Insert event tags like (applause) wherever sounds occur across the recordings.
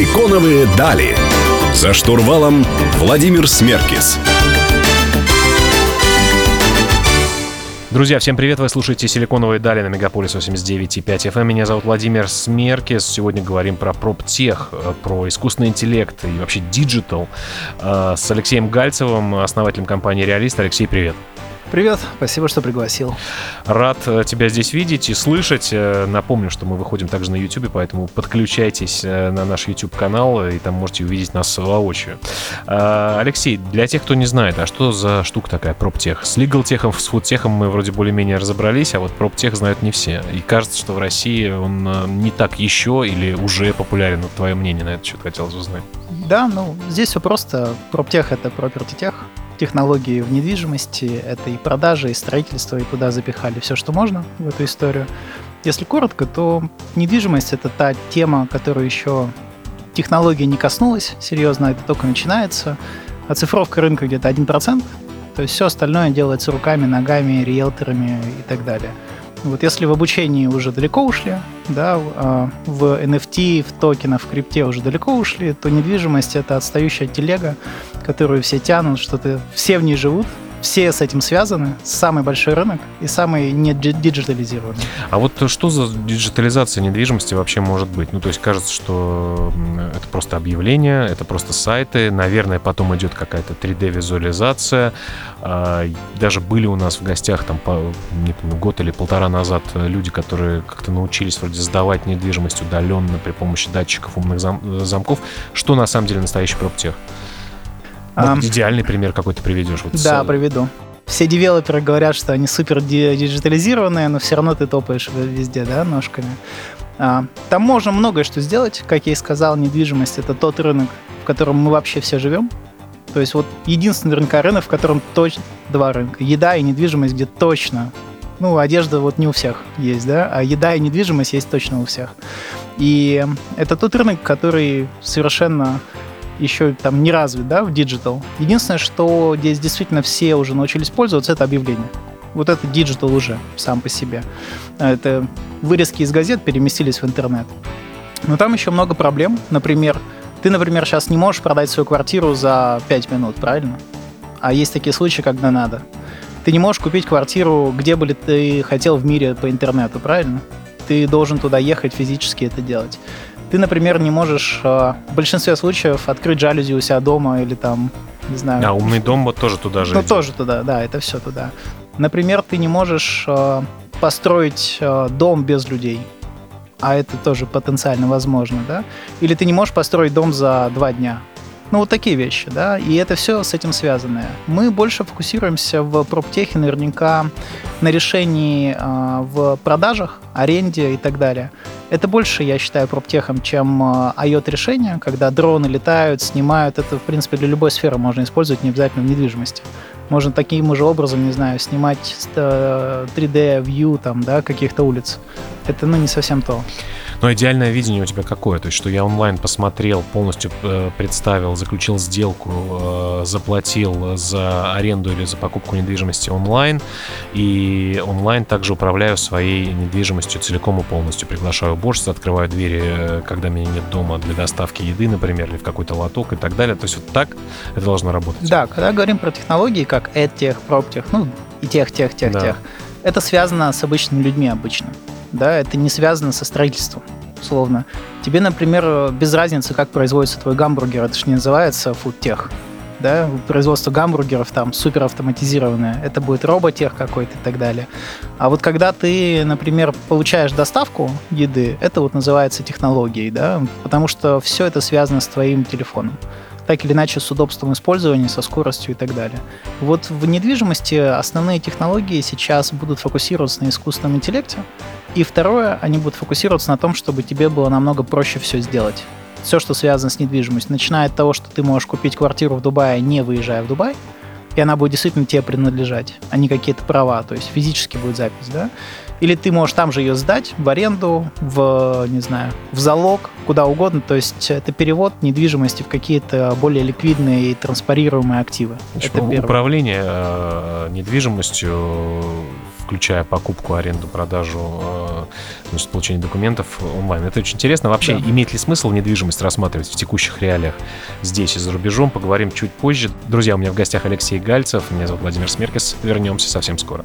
Силиконовые дали. За штурвалом Владимир Смеркис. Друзья, всем привет! Вы слушаете «Силиконовые дали» на Мегаполис 89.5 FM. Меня зовут Владимир Смеркис. Сегодня говорим про proptech, э, про искусственный интеллект и вообще digital э, с Алексеем Гальцевым, основателем компании «Realiste». Алексей, привет! Привет, спасибо, что пригласил. Рад э, тебя здесь видеть и слышать. Э, напомню, что мы выходим также на YouTube, поэтому подключайтесь э, на наш YouTube-канал, и там можете увидеть нас воочию. Алексей, для тех, кто не знает, а что за штука такая проптех? С лигалтехом, с фудтехом мы вроде более-менее разобрались, а вот проптех знают не все. И кажется, что в России он не так еще или уже популярен. Вот твое мнение на этот счет хотелось узнать. Да, ну здесь все просто. Проптех — это property тех, технологии в недвижимости, это и продажи, и строительство, и туда запихали все, что можно в эту историю. Если коротко, то недвижимость — это та тема, которую еще технология не коснулась серьезно, это только начинается. Оцифровка рынка где-то 1%, то есть все остальное делается руками, ногами, риэлторами и так далее. Вот если в обучении уже далеко ушли, да, а, в NFT, в токенах, в крипте уже далеко ушли, то недвижимость это отстающая телега, которую все тянут, что-то все в ней живут, все с этим связаны, самый большой рынок и самый не диджитализированный. А вот что за диджитализация недвижимости вообще может быть? Ну, то есть кажется, что это просто объявление, это просто сайты, наверное, потом идет какая-то 3D-визуализация. А, даже были у нас в гостях там, не помню, год или полтора назад люди, которые как-то научились вроде сдавать недвижимость удаленно при помощи датчиков умных зам- замков. Что на самом деле настоящий проптех? Вот а, идеальный пример какой то приведешь. Вот да, с... приведу. Все девелоперы говорят, что они супер диджитализированные, но все равно ты топаешь везде, да, ножками. А, там можно многое что сделать. Как я и сказал, недвижимость — это тот рынок, в котором мы вообще все живем. То есть вот единственный рынка рынок, в котором точно два рынка. Еда и недвижимость, где точно ну, одежда вот не у всех есть, да, а еда и недвижимость есть точно у всех. И это тот рынок, который совершенно еще там не развит, да, в digital. Единственное, что здесь действительно все уже научились пользоваться, это объявление. Вот это digital уже сам по себе. Это вырезки из газет переместились в интернет. Но там еще много проблем. Например, ты, например, сейчас не можешь продать свою квартиру за 5 минут, правильно? А есть такие случаи, когда надо. Ты не можешь купить квартиру, где бы ты хотел в мире по интернету, правильно? Ты должен туда ехать физически это делать. Ты, например, не можешь э, в большинстве случаев открыть жалюзи у себя дома или там, не знаю. А умный дом вот тоже туда же. Ну, идет. тоже туда, да, это все туда. Например, ты не можешь э, построить э, дом без людей. А это тоже потенциально возможно, да? Или ты не можешь построить дом за два дня. Ну, вот такие вещи, да, и это все с этим связанное. Мы больше фокусируемся в проптехе наверняка на решении э, в продажах, аренде и так далее. Это больше, я считаю, проптехом, чем э, IoT-решения, когда дроны летают, снимают. Это, в принципе, для любой сферы можно использовать, не обязательно в недвижимости. Можно таким же образом, не знаю, снимать 3D-вью э, там, да, каких-то улиц. Это, ну, не совсем то. Но идеальное видение у тебя какое? То есть, что я онлайн посмотрел, полностью э, представил, заключил сделку, э, заплатил за аренду или за покупку недвижимости онлайн, и онлайн также управляю своей недвижимостью целиком и полностью. Приглашаю уборщиц, открываю двери, э, когда меня нет дома для доставки еды, например, или в какой-то лоток и так далее. То есть вот так это должно работать. Да, когда говорим про технологии, как EdTech, PropTech, ну и тех, тех, тех, да. тех, это связано с обычными людьми обычно да, это не связано со строительством, условно. Тебе, например, без разницы, как производится твой гамбургер, это же не называется фудтех, да, производство гамбургеров там супер автоматизированное, это будет роботех какой-то и так далее. А вот когда ты, например, получаешь доставку еды, это вот называется технологией, да, потому что все это связано с твоим телефоном так или иначе с удобством использования, со скоростью и так далее. Вот в недвижимости основные технологии сейчас будут фокусироваться на искусственном интеллекте, и второе, они будут фокусироваться на том, чтобы тебе было намного проще все сделать. Все, что связано с недвижимостью, начиная от того, что ты можешь купить квартиру в Дубае, не выезжая в Дубай, и она будет действительно тебе принадлежать, а не какие-то права, то есть физически будет запись, да, или ты можешь там же ее сдать в аренду, в, не знаю, в залог, куда угодно. То есть это перевод недвижимости в какие-то более ликвидные и транспарируемые активы. это управление э, недвижимостью включая покупку, аренду, продажу, э, то есть получение документов онлайн. Это очень интересно. Вообще, да. имеет ли смысл недвижимость рассматривать в текущих реалиях здесь и за рубежом? Поговорим чуть позже. Друзья, у меня в гостях Алексей Гальцев, меня зовут Владимир Смеркис. Вернемся совсем скоро.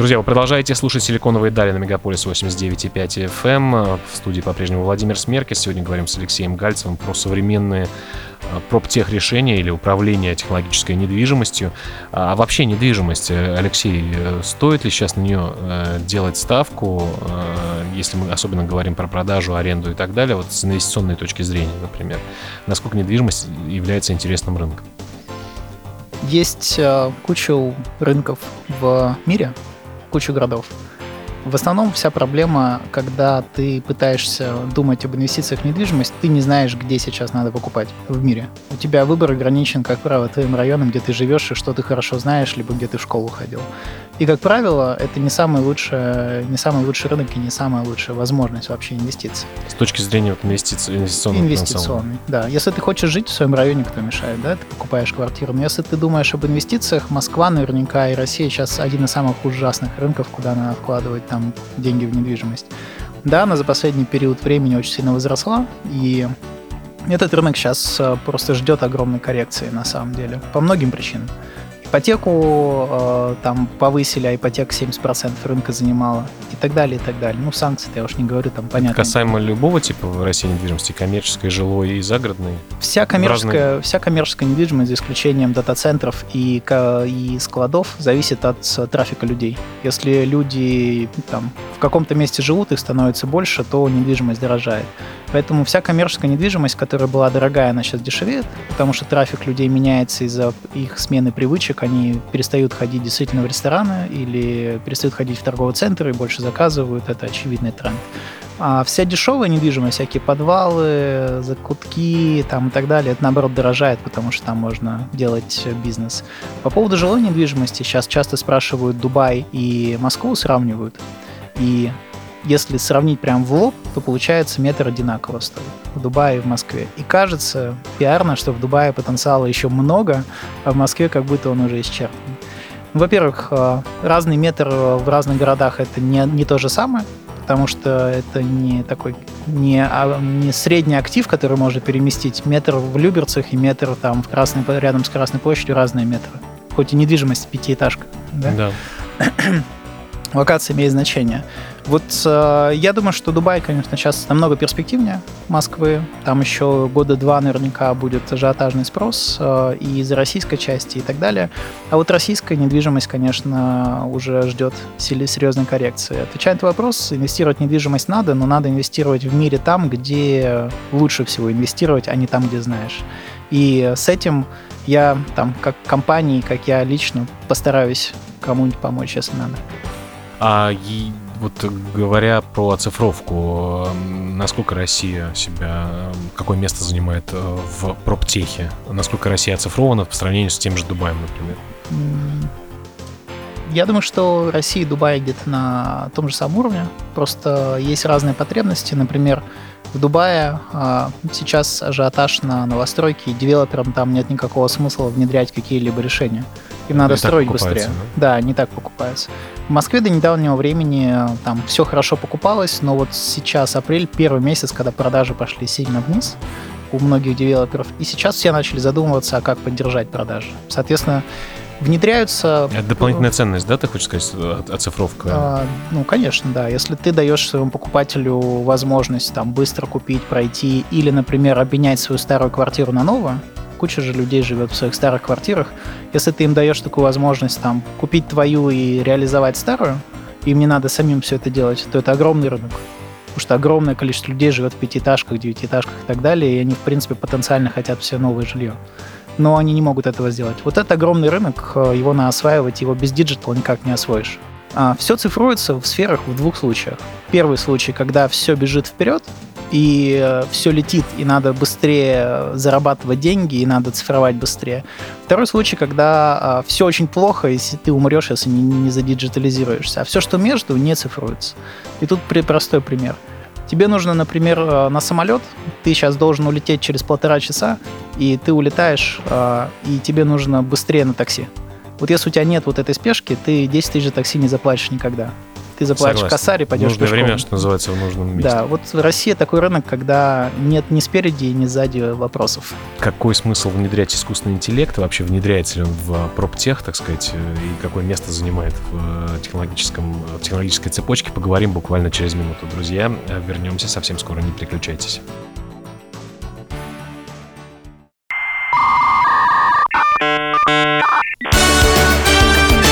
Друзья, вы продолжаете слушать «Силиконовые дали» на Мегаполис 89.5 FM. В студии по-прежнему Владимир Смеркис. Сегодня говорим с Алексеем Гальцевым про современные а, проптех решения или управление технологической недвижимостью. А вообще недвижимость, э, Алексей, э, стоит ли сейчас на нее э, делать ставку, если мы особенно говорим про продажу, аренду и так далее, вот с инвестиционной точки зрения, например? Насколько недвижимость является интересным рынком? Есть куча рынков в мире, кучу городов. В основном вся проблема, когда ты пытаешься думать об инвестициях в недвижимость, ты не знаешь, где сейчас надо покупать в мире. У тебя выбор ограничен, как правило, твоим районом, где ты живешь и что ты хорошо знаешь, либо где ты в школу ходил. И, как правило, это не самый лучший, не самый лучший рынок и не самая лучшая возможность вообще инвестиций. С точки зрения вот инвестиций, инвестиционных Инвестиционный, да. Если ты хочешь жить в своем районе, кто мешает, да, ты покупаешь квартиру. Но если ты думаешь об инвестициях, Москва наверняка и Россия сейчас один из самых ужасных рынков, куда надо вкладывать там деньги в недвижимость. Да, она за последний период времени очень сильно возросла, и этот рынок сейчас э, просто ждет огромной коррекции на самом деле, по многим причинам. Ипотеку э, там повысили, а ипотека 70% рынка занимала и так далее, и так далее. Ну, санкции я уж не говорю, там понятно. Касаемо любого типа в России недвижимости, коммерческой, жилой и загородной? Вся коммерческая, разные... вся коммерческая недвижимость, за исключением дата-центров и, и складов, зависит от трафика людей. Если люди там в каком-то месте живут, их становится больше, то недвижимость дорожает. Поэтому вся коммерческая недвижимость, которая была дорогая, она сейчас дешевеет, потому что трафик людей меняется из-за их смены привычек. Они перестают ходить действительно в рестораны или перестают ходить в торговый центр и больше заказывают. Это очевидный тренд. А вся дешевая недвижимость, всякие подвалы, закутки там и так далее, это наоборот дорожает, потому что там можно делать бизнес. По поводу жилой недвижимости сейчас часто спрашивают Дубай и Москву, сравнивают. И если сравнить прям в лоб, то получается метр одинаково стоит в Дубае и в Москве. И кажется пиарно, что в Дубае потенциала еще много, а в Москве как будто он уже исчерпан. Во-первых, э, разный метр в разных городах это не, не то же самое, потому что это не такой не, а, не средний актив, который можно переместить. Метр в Люберцах и метр там в Красной, рядом с Красной площадью разные метры. Хоть и недвижимость пятиэтажка. Да. да. (clears throat) Локация имеет значение. Вот э, я думаю, что Дубай, конечно, сейчас намного перспективнее Москвы. Там еще года два наверняка будет ажиотажный спрос э, и из российской части и так далее. А вот российская недвижимость, конечно, уже ждет серьезной коррекции. Отвечая на вопрос, инвестировать в недвижимость надо, но надо инвестировать в мире там, где лучше всего инвестировать, а не там, где знаешь. И с этим я там, как компании, как я лично постараюсь кому-нибудь помочь, если надо. А и вот говоря про оцифровку, насколько Россия себя, какое место занимает э, в проптехе? Насколько Россия оцифрована по сравнению с тем же Дубаем, например? Я думаю, что Россия и Дубай где-то на том же самом уровне. Просто есть разные потребности. Например, в Дубае а, сейчас ажиотаж на новостройки, и девелоперам там нет никакого смысла внедрять какие-либо решения. Им надо не строить быстрее. Да? да, не так покупается. В Москве до недавнего времени там все хорошо покупалось, но вот сейчас апрель, первый месяц, когда продажи пошли сильно вниз у многих девелоперов, и сейчас все начали задумываться, а как поддержать продажи. Соответственно, внедряются... Это дополнительная ценность, да, ты хочешь сказать, оцифровка? А, ну, конечно, да. Если ты даешь своему покупателю возможность там быстро купить, пройти или, например, обменять свою старую квартиру на новую, куча же людей живет в своих старых квартирах. Если ты им даешь такую возможность там купить твою и реализовать старую, им не надо самим все это делать, то это огромный рынок. Потому что огромное количество людей живет в пятиэтажках, девятиэтажках и так далее, и они, в принципе, потенциально хотят все новое жилье но они не могут этого сделать. Вот это огромный рынок, э, его надо осваивать, его без диджитала никак не освоишь. А все цифруется в сферах в двух случаях. Первый случай, когда все бежит вперед, и все летит, и надо быстрее зарабатывать деньги, и надо цифровать быстрее. Второй случай, когда все очень плохо, если ты умрешь, если не, не задиджитализируешься, а все, что между, не цифруется. И тут простой пример. Тебе нужно, например, на самолет, ты сейчас должен улететь через полтора часа, и ты улетаешь, и тебе нужно быстрее на такси. Вот если у тебя нет вот этой спешки, ты 10 тысяч за такси не заплатишь никогда. Ты заплатишь Согласен. косарь и пойдешь Нужное пешком. время, что называется, в нужном месте. Да, вот Россия такой рынок, когда нет ни спереди, ни сзади вопросов. Какой смысл внедрять искусственный интеллект? Вообще внедряется ли он в проптех, так сказать, и какое место занимает в технологическом, в технологической цепочке? Поговорим буквально через минуту, друзья. Вернемся совсем скоро, не переключайтесь.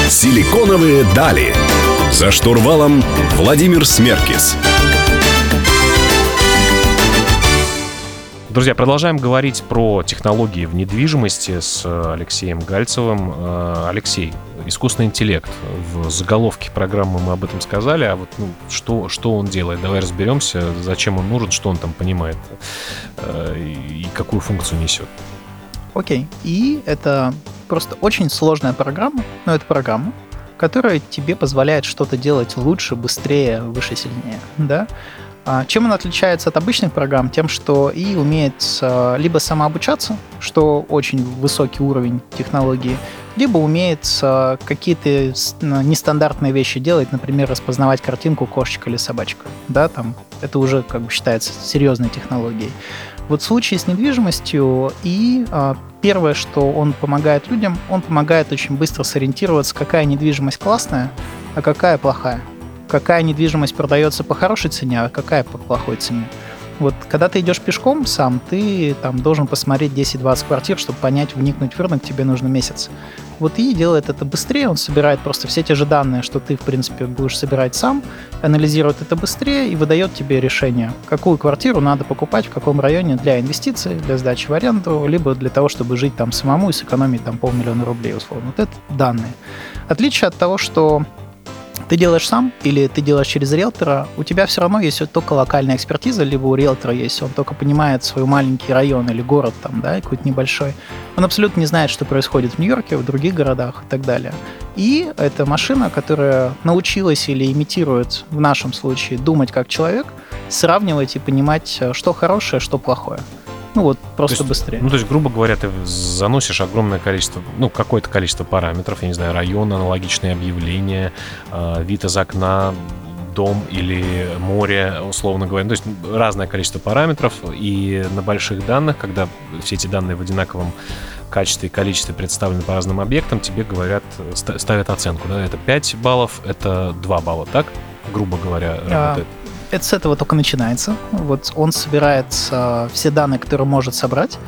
Силиконовые дали. За штурвалом Владимир Смеркис. Друзья, продолжаем говорить про технологии в недвижимости с Алексеем Гальцевым. Алексей, искусственный интеллект. В заголовке программы мы об этом сказали, а вот ну, что, что он делает? Давай разберемся, зачем он нужен, что он там понимает и какую функцию несет. Окей. И это просто очень сложная программа, но это программа, которая тебе позволяет что-то делать лучше, быстрее, выше, сильнее. Да? А чем она отличается от обычных программ? Тем, что и умеет либо самообучаться, что очень высокий уровень технологии, либо умеет какие-то нестандартные вещи делать, например, распознавать картинку кошечка или собачка. Да, там это уже как бы считается серьезной технологией. Вот в случае с недвижимостью и а, первое, что он помогает людям, он помогает очень быстро сориентироваться, какая недвижимость классная, а какая плохая. Какая недвижимость продается по хорошей цене, а какая по плохой цене. Вот когда ты идешь пешком сам, ты там должен посмотреть 10-20 квартир, чтобы понять, вникнуть в рынок, тебе нужно месяц. Вот и делает это быстрее, он собирает просто все те же данные, что ты, в принципе, будешь собирать сам, анализирует это быстрее и выдает тебе решение, какую квартиру надо покупать, в каком районе для инвестиций, для сдачи в аренду, либо для того, чтобы жить там самому и сэкономить там полмиллиона рублей, условно. Вот это данные. Отличие от того, что ты делаешь сам или ты делаешь через риэлтора, у тебя все равно есть только локальная экспертиза, либо у риэлтора есть, он только понимает свой маленький район или город там, да, какой-то небольшой. Он абсолютно не знает, что происходит в Нью-Йорке, в других городах и так далее. И это машина, которая научилась или имитирует, в нашем случае, думать как человек, сравнивать и понимать, что хорошее, что плохое. Ну вот, просто то есть, быстрее. Ну, то есть, грубо говоря, ты заносишь огромное количество, ну, какое-то количество параметров, я не знаю, район, аналогичные объявления, э, вид из окна, дом или море, условно говоря. Ну, то есть разное количество параметров, и на больших данных, когда все эти данные в одинаковом качестве и количестве представлены по разным объектам, тебе говорят, ставят оценку. Да? Это 5 баллов, это 2 балла, так? Грубо говоря, работает. Это с этого только начинается. Вот он собирает э, все данные, которые может собрать.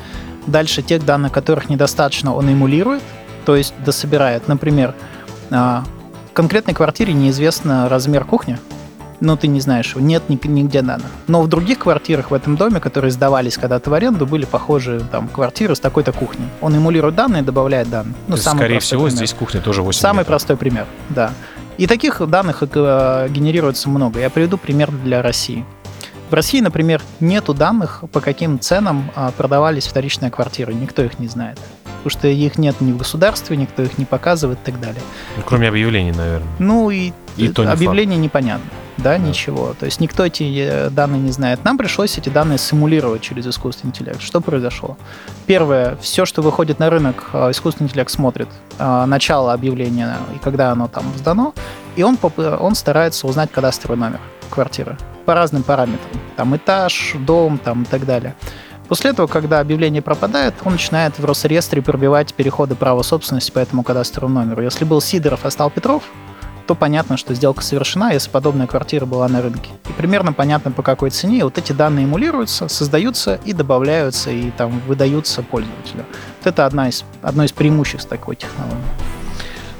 Дальше тех данных, которых недостаточно, он эмулирует, то есть дособирает. Например, э, в конкретной квартире неизвестно размер кухни, но ты не знаешь его, нет нигде данных. Но в других квартирах в этом доме, которые сдавались когда-то в аренду, были похожие там квартиры с такой-то кухней. Он эмулирует данные, добавляет данные. Ну, самый скорее всего, пример. здесь кухня тоже 8 Самый метров. простой пример, да. И таких данных э, генерируется много. Я приведу пример для России. В России, например, нету данных, по каким ценам а, продавались вторичные квартиры. Никто их не знает. Потому что их нет ни в государстве, никто их не показывает и так далее. Ну, кроме объявлений, наверное. Ну и, и то объявление не непонятно. Да, да, ничего. То есть никто эти э, данные не знает. Нам пришлось эти данные симулировать через искусственный интеллект. Что произошло? Первое, все, что выходит на рынок, э, искусственный интеллект смотрит начало объявления и когда оно там сдано, и он, он старается узнать кадастровый номер квартиры по разным параметрам. Там этаж, дом там, и так далее. После этого, когда объявление пропадает, он начинает в Росреестре пробивать переходы права собственности по этому кадастровому номеру. Если был Сидоров, а стал Петров, то понятно, что сделка совершена, если подобная квартира была на рынке. И примерно понятно, по какой цене. И вот эти данные эмулируются, создаются и добавляются, и там выдаются пользователю. Вот это одна из, одно из преимуществ такой технологии.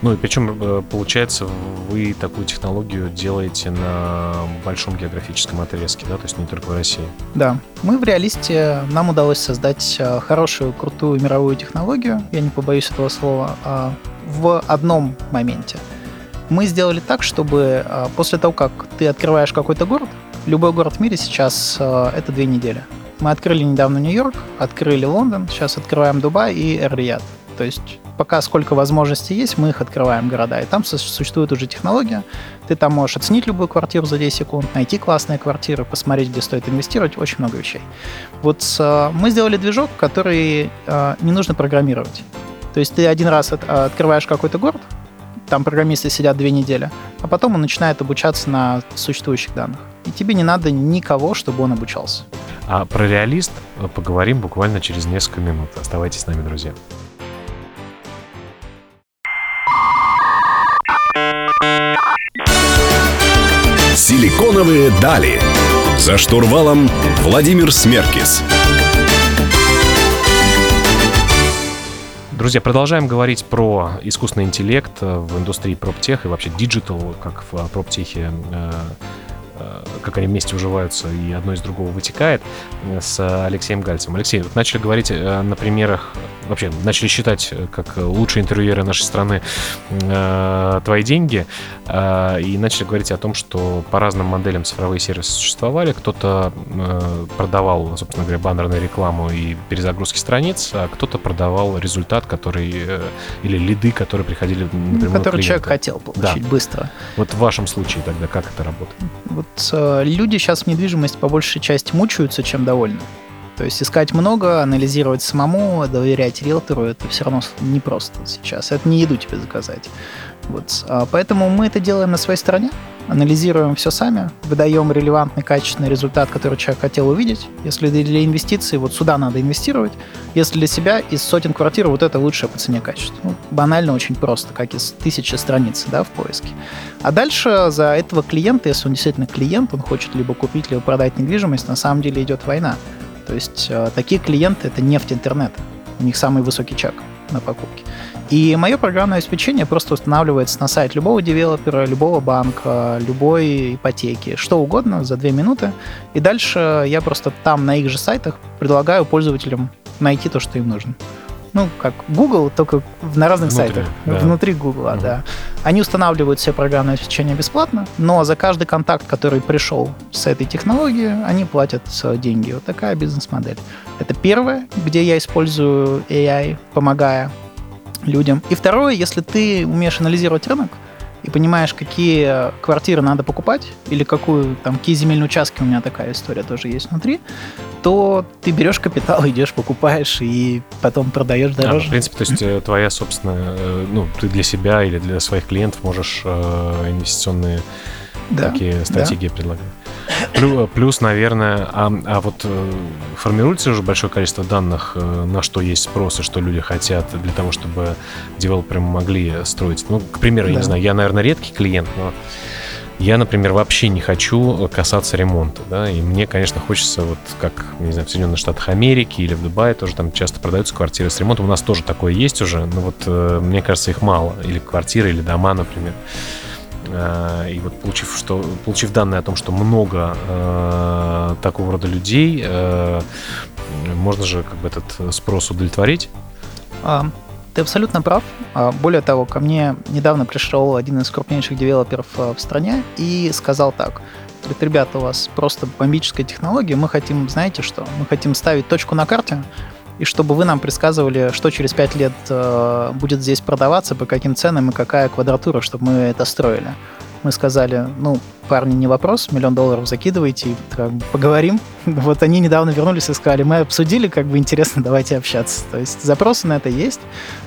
Ну и причем, э, получается, вы такую технологию делаете на большом географическом отрезке, да, то есть не только в России. Да. Мы в реалисте, нам удалось создать э, хорошую, крутую мировую технологию, я не побоюсь этого слова, а, в одном моменте. Мы сделали так, чтобы э, после того, как ты открываешь какой-то город, любой город в мире сейчас э, это две недели. Мы открыли недавно Нью-Йорк, открыли Лондон, сейчас открываем Дубай и Эр-Рияд. То есть пока сколько возможностей есть, мы их открываем города. И там существует уже технология. Ты там можешь оценить любую квартиру за 10 секунд, найти классные квартиры, посмотреть, где стоит инвестировать, очень много вещей. Вот э, мы сделали движок, который не нужно программировать. То есть ты один раз от, открываешь какой-то город, там программисты сидят две недели, а потом он начинает обучаться на существующих данных. И тебе не надо никого, чтобы он обучался. А про Realiste поговорим буквально через несколько минут. Оставайтесь с нами, друзья. Силиконовые дали. За штурвалом Владимир Смеркис. Друзья, продолжаем говорить про искусственный интеллект в индустрии proptech и вообще digital, как в proptech е э, Э, как они вместе уживаются и одно из другого вытекает, э, с Алексеем Гальцем. Алексей, вот начали говорить э, на примерах, вообще начали считать как лучшие интервьюеры нашей страны твои деньги, и начали говорить о том, что по разным моделям цифровые сервисы существовали. Кто-то продавал, собственно говоря, баннерную рекламу и перезагрузки страниц, а кто-то продавал результат, который или лиды, которые приходили напрямую Который человек хотел получить да. быстро. Вот в вашем случае тогда как это работает? Вот э, люди сейчас в недвижимость по большей части мучаются, чем довольны. То есть искать много, анализировать самому, доверять риэлтору, это все равно непросто сейчас. Это не еду тебе заказать. Вот. А поэтому мы это делаем на своей стороне, анализируем все сами, выдаем релевантный, качественный результат, который человек хотел увидеть. Если для инвестиций, вот сюда надо инвестировать. Если для себя из сотен квартир вот это лучшее по цене качества. Ну, банально очень просто, как из тысячи страниц да, в поиске. А дальше за этого клиента, если он действительно клиент, он хочет либо купить, либо продать недвижимость, на самом деле идет война. То есть э, такие клиенты — это нефть интернета. У них самый высокий чек на покупки. И мое программное обеспечение просто устанавливается на сайт любого девелопера, любого банка, любой ипотеки, что угодно за две минуты. И дальше я просто там на их же сайтах предлагаю пользователям найти то, что им нужно ну, как Google, только на разных внутри, сайтах, да. внутри Google, угу. да. Они устанавливают все программное обеспечение бесплатно, но за каждый контакт, который пришел с этой технологией, они платят деньги. Вот такая бизнес-модель. Это первое, где я использую AI, помогая людям. И второе, если ты умеешь анализировать рынок, и понимаешь, какие квартиры надо покупать, или какую, там, какие земельные участки, у меня такая история тоже есть внутри, то ты берешь капитал, (laughs) идешь, покупаешь, и потом продаешь дороже. А, в принципе, то есть э, твоя собственная, э, ну, ты для себя или для своих клиентов можешь э, инвестиционные да, такие стратегии да. предлагать. Плюс, наверное, а, а вот э, формируется уже большое количество данных, э, на что есть спрос и что люди хотят для того, чтобы девелоперы могли строить. Ну, к примеру, да. я не знаю, я, наверное, редкий клиент, но я, например, вообще не хочу касаться ремонта, да, и мне, конечно, хочется, вот как, не знаю, в Соединенных Штатах Америки или в Дубае тоже там часто продаются квартиры с ремонтом. У нас тоже такое есть уже, но вот э, мне кажется, их мало. Или квартиры, или дома, например. Э, и вот получив, что, получив данные о том, что много э, такого рода людей, э, можно же как бы этот спрос удовлетворить? А, ты абсолютно прав. А, более того, ко мне недавно пришел один из крупнейших девелоперов э, в стране и сказал так. Говорит, ребята, у вас просто бомбическая технология, мы хотим, знаете что, мы хотим ставить точку на карте, и чтобы вы нам предсказывали, что через 5 лет э, будет здесь продаваться, по каким ценам и какая квадратура, чтобы мы это строили. Мы сказали, ну, парни, не вопрос, миллион долларов закидывайте, поговорим. (laughs) Вот они недавно вернулись и сказали, мы обсудили, как бы интересно, (laughs) давайте общаться. То есть запросы на это есть,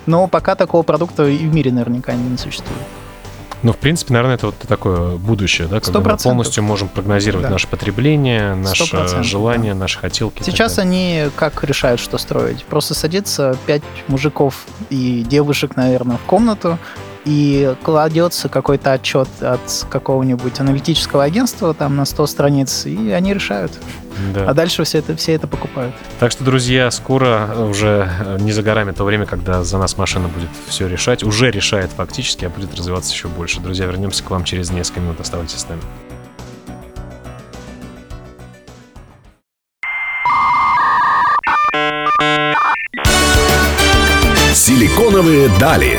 но пока такого продукта и в мире наверняка не существует. Ну, в принципе, наверное, это вот такое будущее, да, когда 100%. мы полностью можем прогнозировать да. наше потребление, наши 100%, желания, да. наши хотелки. Сейчас они как решают, что строить? Просто садится пять мужиков и девушек, наверное, в комнату, и кладется какой-то отчет от какого-нибудь аналитического агентства там на 100 страниц, и они решают. Да. А дальше все это, все это покупают. Так что, друзья, скоро уже не за горами то время, когда за нас машина будет все решать. Уже решает фактически, а будет развиваться еще больше. Друзья, вернемся к вам через несколько минут. Оставайтесь с нами. Силиконовые дали.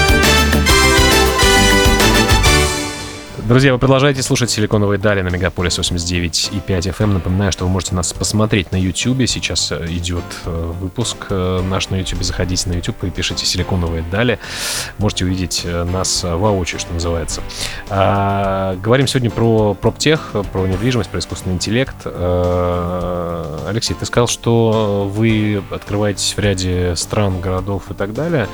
Друзья, вы продолжаете слушать «Силиконовые дали» на Мегаполис 89 и 5 FM. Эм. Напоминаю, что вы можете нас посмотреть на YouTube. Сейчас э, идет э, выпуск э, наш на YouTube. Заходите на YouTube и пишите «Силиконовые дали». Можете увидеть нас воочию, что называется. А, говорим сегодня про проптех, про недвижимость, про искусственный интеллект. А, Алексей, ты сказал, что вы открываетесь в ряде стран, городов и так далее.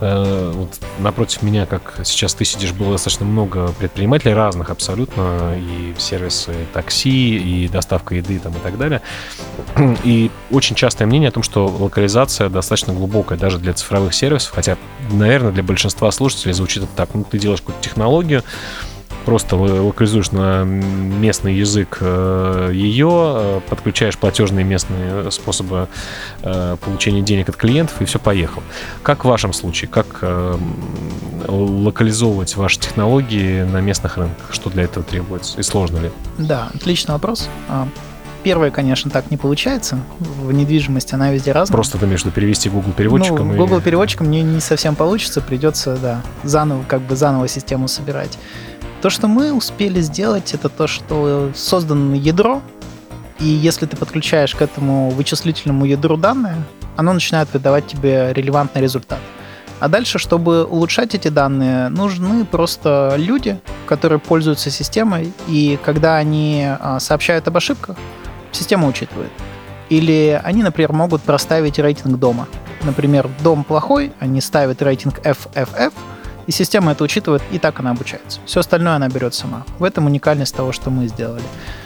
А, вот напротив меня, как сейчас ты сидишь, было достаточно много предпринимателей разных абсолютно, и сервисы такси, и доставка еды там, и так далее. И очень частое мнение о том, что локализация достаточно глубокая даже для цифровых сервисов, хотя, наверное, для большинства слушателей звучит это так. Ну, ты делаешь какую-то технологию, просто локализуешь на местный язык э, ее, э, подключаешь платежные местные способы э, получения денег от клиентов, и все, поехал. Как в вашем случае? Как локализовывать ваши технологии на местных рынках? Что для этого требуется? И сложно ли? Да, отличный вопрос. А, первое, конечно, так не получается. В недвижимости она везде разная. Просто ты между перевести Google переводчиком ну, и... Google переводчиком не, не совсем получится, придется, да, заново, как бы заново систему собирать. То, что мы успели сделать, это то, что создано ядро, и если ты подключаешь к этому вычислительному ядру данные, оно начинает выдавать тебе релевантный результат. А дальше, чтобы улучшать эти данные, нужны просто люди, которые пользуются системой, и когда они а, сообщают об ошибках, система учитывает. Или они, например, могут проставить рейтинг дома. Например, дом плохой, они ставят рейтинг FFF, и система это учитывает, и так она обучается. Все остальное она берет сама. В этом уникальность того, что мы сделали.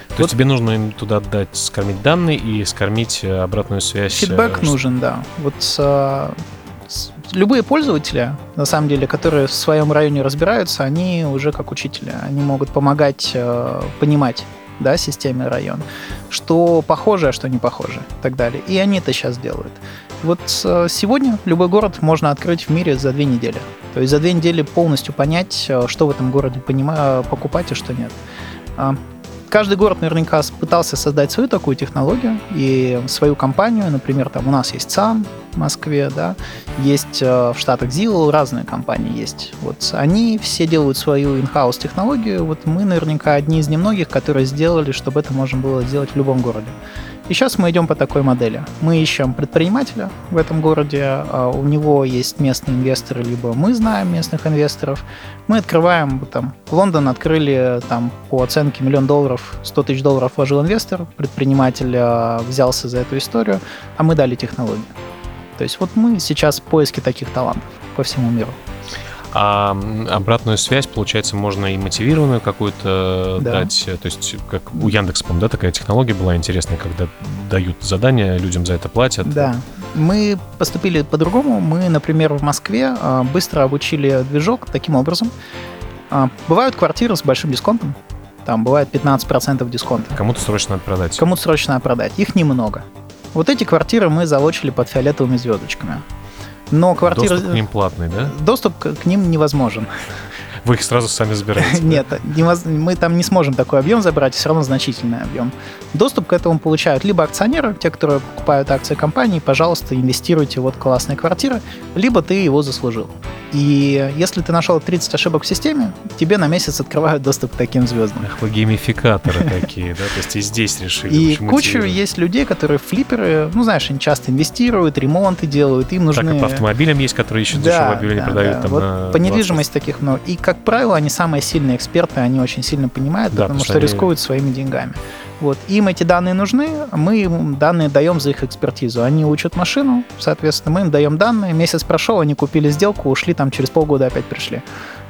То вот. есть тебе нужно им туда отдать, скормить данные и скормить э, обратную связь? Фидбэк э, нужен, да. Вот а, любые пользователи, на самом деле, которые в своем районе разбираются, они уже как учителя. Они могут помогать э, понимать да, системе район, что похоже, а что не похоже и так далее. И они это сейчас делают. Вот э, сегодня любой город можно открыть в мире за две недели. То есть за две недели полностью понять, э, что в этом городе понима- покупать и что нет. А, каждый город наверняка пытался создать свою такую технологию и свою компанию. Например, там у нас есть ЦАН в Москве, да, есть э, в Штатах Zillow, разные компании есть. Вот они все делают свою in-house технологию. Вот мы наверняка одни из немногих, которые сделали, чтобы это можно было сделать в любом городе. И сейчас мы идем по такой модели. Мы ищем предпринимателя в этом городе, а у него есть местные инвесторы, либо мы знаем местных инвесторов. Мы открываем, там, Лондон открыли там по оценке миллион долларов, 100 тысяч долларов вложил инвестор, предприниматель а, взялся за эту историю, а мы дали технологию. То есть вот мы сейчас в поиске таких талантов по всему миру. А обратную связь, получается, можно и мотивированную какую-то да. дать. То есть, как у Яндекса, по да, такая технология была интересная, когда дают задания, людям за это платят. Да. Мы поступили по-другому. Мы, например, в Москве а, быстро обучили движок таким образом. А, бывают квартиры с большим дисконтом. Там бывает 15% дисконта. Кому-то срочно надо продать. Кому-то срочно надо продать. Их немного. Вот эти квартиры мы залочили под фиолетовыми звездочками. Но квартира... Доступ к ним платный, да? Доступ к, ним невозможен. Вы их сразу сами забираете? (laughs) Нет, мы там не сможем такой объем забрать, все равно значительный объем. Доступ к этому получают либо акционеры, те, которые покупают акции компании, пожалуйста, инвестируйте, вот классная квартира, либо ты его заслужил. И если ты нашел 30 ошибок в системе, тебе на месяц открывают доступ к таким звездам. Ах, вы геймификаторы такие, да? То есть и здесь решили. И куча есть людей, которые флипперы, ну, знаешь, они часто инвестируют, ремонты делают, им нужны... Так и по автомобилям есть, которые еще дешевые дешево продают. Вот по недвижимости таких много. И, как правило, они самые сильные эксперты, они очень сильно понимают, потому что рискуют своими деньгами. Вот. Им эти данные нужны, мы им данные даем за их экспертизу. Они учат машину, соответственно, мы им даем данные. Месяц прошел, они купили сделку, ушли, там через полгода опять пришли.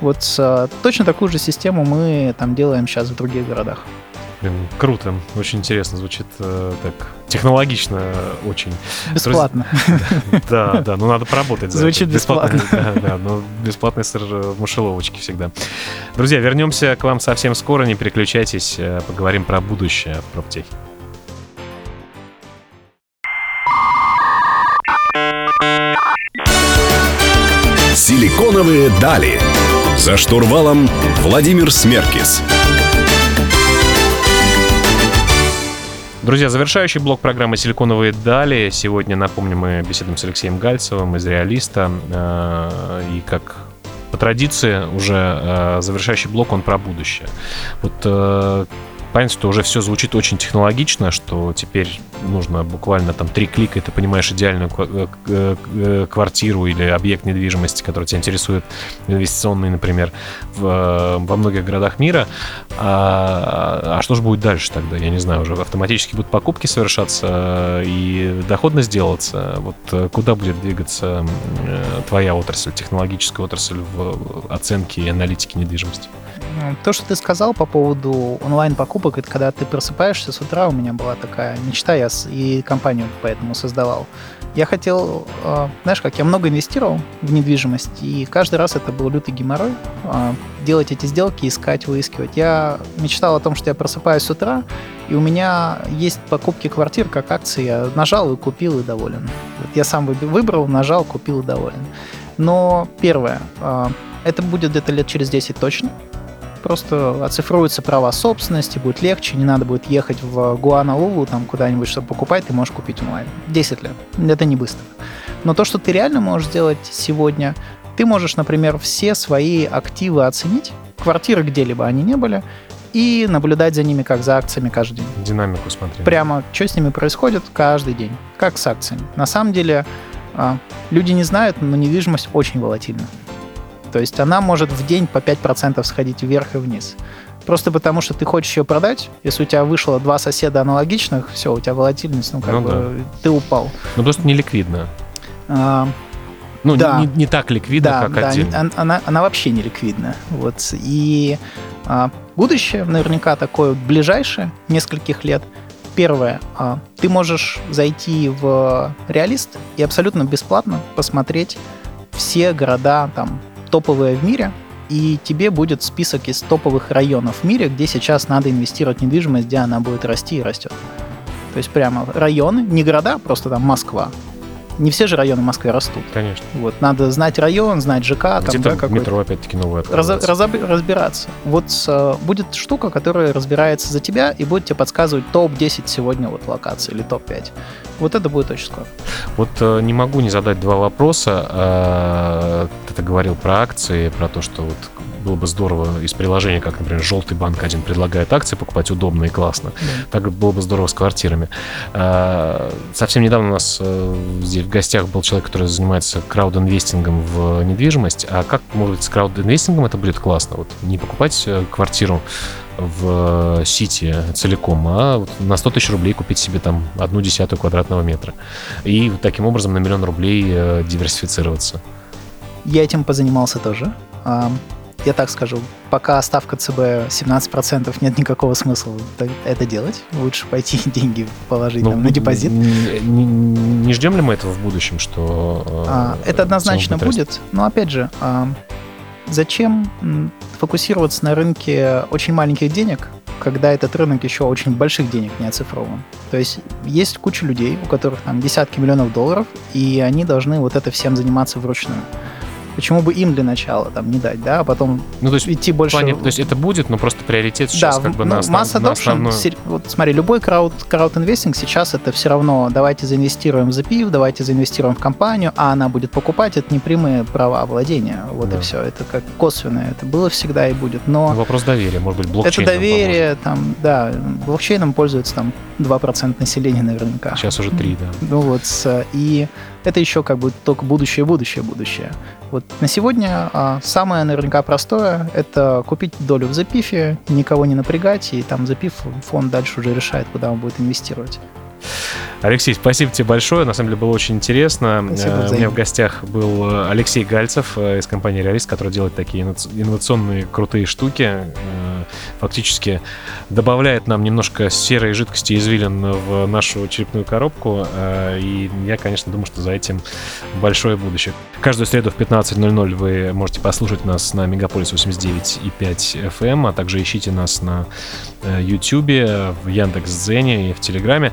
Вот э, точно такую же систему мы там делаем сейчас в других городах. Блин, круто, очень интересно звучит э, так технологично очень. Бесплатно. Да, да, ну надо поработать. Звучит бесплатно. Да, да, но бесплатный сыр в мышеловочке всегда. Друзья, вернемся к вам совсем скоро, не переключайтесь, э, поговорим про будущее в проптехе. Силиконовые дали. За штурвалом Владимир Смеркис. Друзья, завершающий блок программы «Силиконовые дали». Сегодня, напомню, мы беседуем с Алексеем Гальцевым из «Реалиста». Э, и как традиции уже завершающий блок, он про будущее. Вот понятно, что уже все звучит очень технологично, что теперь нужно буквально там три клика, и ты понимаешь идеальную э, э, квартиру или объект недвижимости, который тебя интересует, инвестиционный, например, в, э, во многих городах мира. А, а что же будет дальше тогда? Я не знаю, уже автоматически будут покупки совершаться и доходность делаться. Вот куда будет двигаться твоя отрасль, технологическая отрасль в оценке и аналитике недвижимости? То, что ты сказал по поводу онлайн-покупок, это когда ты просыпаешься с утра, у меня была такая мечта, я и компанию поэтому создавал. Я хотел, а, знаешь как, я много инвестировал в недвижимость, и каждый раз это был лютый геморрой, а, делать эти сделки, искать, выискивать. Я мечтал о том, что я просыпаюсь с утра, и у меня есть покупки квартир как акции, я нажал и купил и доволен. Вот я сам выбрал, нажал, купил и доволен. Но первое, а, это будет где-то лет через 10 точно, Просто оцифруются права собственности, будет легче, не надо будет ехать в Гуаналулу там куда-нибудь, чтобы покупать, ты можешь купить онлайн. 10 лет. Это не быстро. Но то, что ты реально можешь сделать сегодня, ты можешь, например, все свои активы оценить, квартиры где-либо они не были, и наблюдать за ними как за акциями каждый день. Динамику смотреть. Прямо, что с ними происходит каждый день, как с акциями. На самом деле, а, люди не знают, но недвижимость очень волатильна. То есть она может в день по 5% сходить вверх и вниз. Просто потому, что ты хочешь ее продать, если у тебя вышло два соседа аналогичных, все, у тебя волатильность, ну, как ну, бы, да. ты упал. Ну, просто не ликвидно. А, ну, да. не, не так ликвидно, да, как да, отдельно. Она, она вообще не ликвидна. Вот. И а, будущее наверняка такое ближайшее, нескольких лет. Первое, а, ты можешь зайти в реалист и абсолютно бесплатно посмотреть все города там топовые в мире, и тебе будет список из топовых районов в мире, где сейчас надо инвестировать в недвижимость, где она будет расти и растет. То есть прямо районы, не города, просто там Москва, не все же районы Москвы растут. Конечно. Вот, надо знать район, знать ЖК. Где там, да, метро опять-таки новое раз, разоб, разбираться. Вот uh, будет штука, которая разбирается за тебя и будет тебе подсказывать топ-10 сегодня вот локаций или топ-5. Вот это будет очень скоро. Вот uh, не могу не задать два вопроса. Uh, ты говорил про акции, про то, что вот было бы здорово из приложения, как, например, желтый банк один предлагает акции покупать удобно и классно. Да. Так было бы здорово с квартирами. А, совсем недавно у нас э, здесь в гостях был человек, который занимается краудинвестингом в недвижимость. А как, может быть, с краудинвестингом это будет классно? Вот не покупать э, квартиру в Сити целиком, а на 100 тысяч рублей купить себе там одну десятую квадратного метра. И таким образом на миллион рублей э, диверсифицироваться. Я этим позанимался тоже я так скажу, пока ставка ЦБ 17%, нет никакого смысла это делать. Лучше пойти (laughs) деньги положить ну, там, на депозит. Не, не, не ждем ли мы этого в будущем, что... А, э, это однозначно будет, но опять же, а, зачем фокусироваться на рынке очень маленьких денег, когда этот рынок еще очень больших денег не оцифрован. То есть есть куча людей, у которых там десятки миллионов долларов, и они должны вот это всем заниматься вручную. Почему бы им для начала там не дать, да, а потом ну, то есть, идти больше... Плане, то есть это будет, но просто приоритет сейчас да, как бы ну, на, основ... масс adoption, на основную... Вот смотри, любой крауд, крауд-инвестинг сейчас это все равно давайте заинвестируем в запив, давайте заинвестируем в компанию, а она будет покупать, это непрямые права владения, вот да. и все, это как косвенное, это было всегда и будет, но... Ну, вопрос доверия, может быть, блокчейн Это доверие, поможет. там, да, блокчейном пользуется там 2% населения наверняка. Сейчас уже 3, да. Ну вот, и это еще как бы только будущее, будущее, будущее. Вот на сегодня а, самое наверняка простое – это купить долю в запифе, никого не напрягать, и там запив фонд дальше уже решает, куда он будет инвестировать. Алексей, спасибо тебе большое. На самом деле было очень интересно. Спасибо, э, У меня в гостях был э, Алексей Гальцев э, из компании Реалист, который делает такие инновационные крутые штуки. Фактически добавляет нам немножко серой жидкости извилин в нашу черепную коробку. И я, конечно, думаю, что за этим большое будущее. Каждую среду в 15.00 вы можете послушать нас на Мегаполис 89.5 FM, эм, а также ищите нас на YouTube, в Яндекс.Дзене и в Телеграме.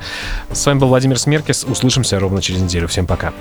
С вами был Владимир Смеркис. Услышимся ровно через неделю. Всем пока.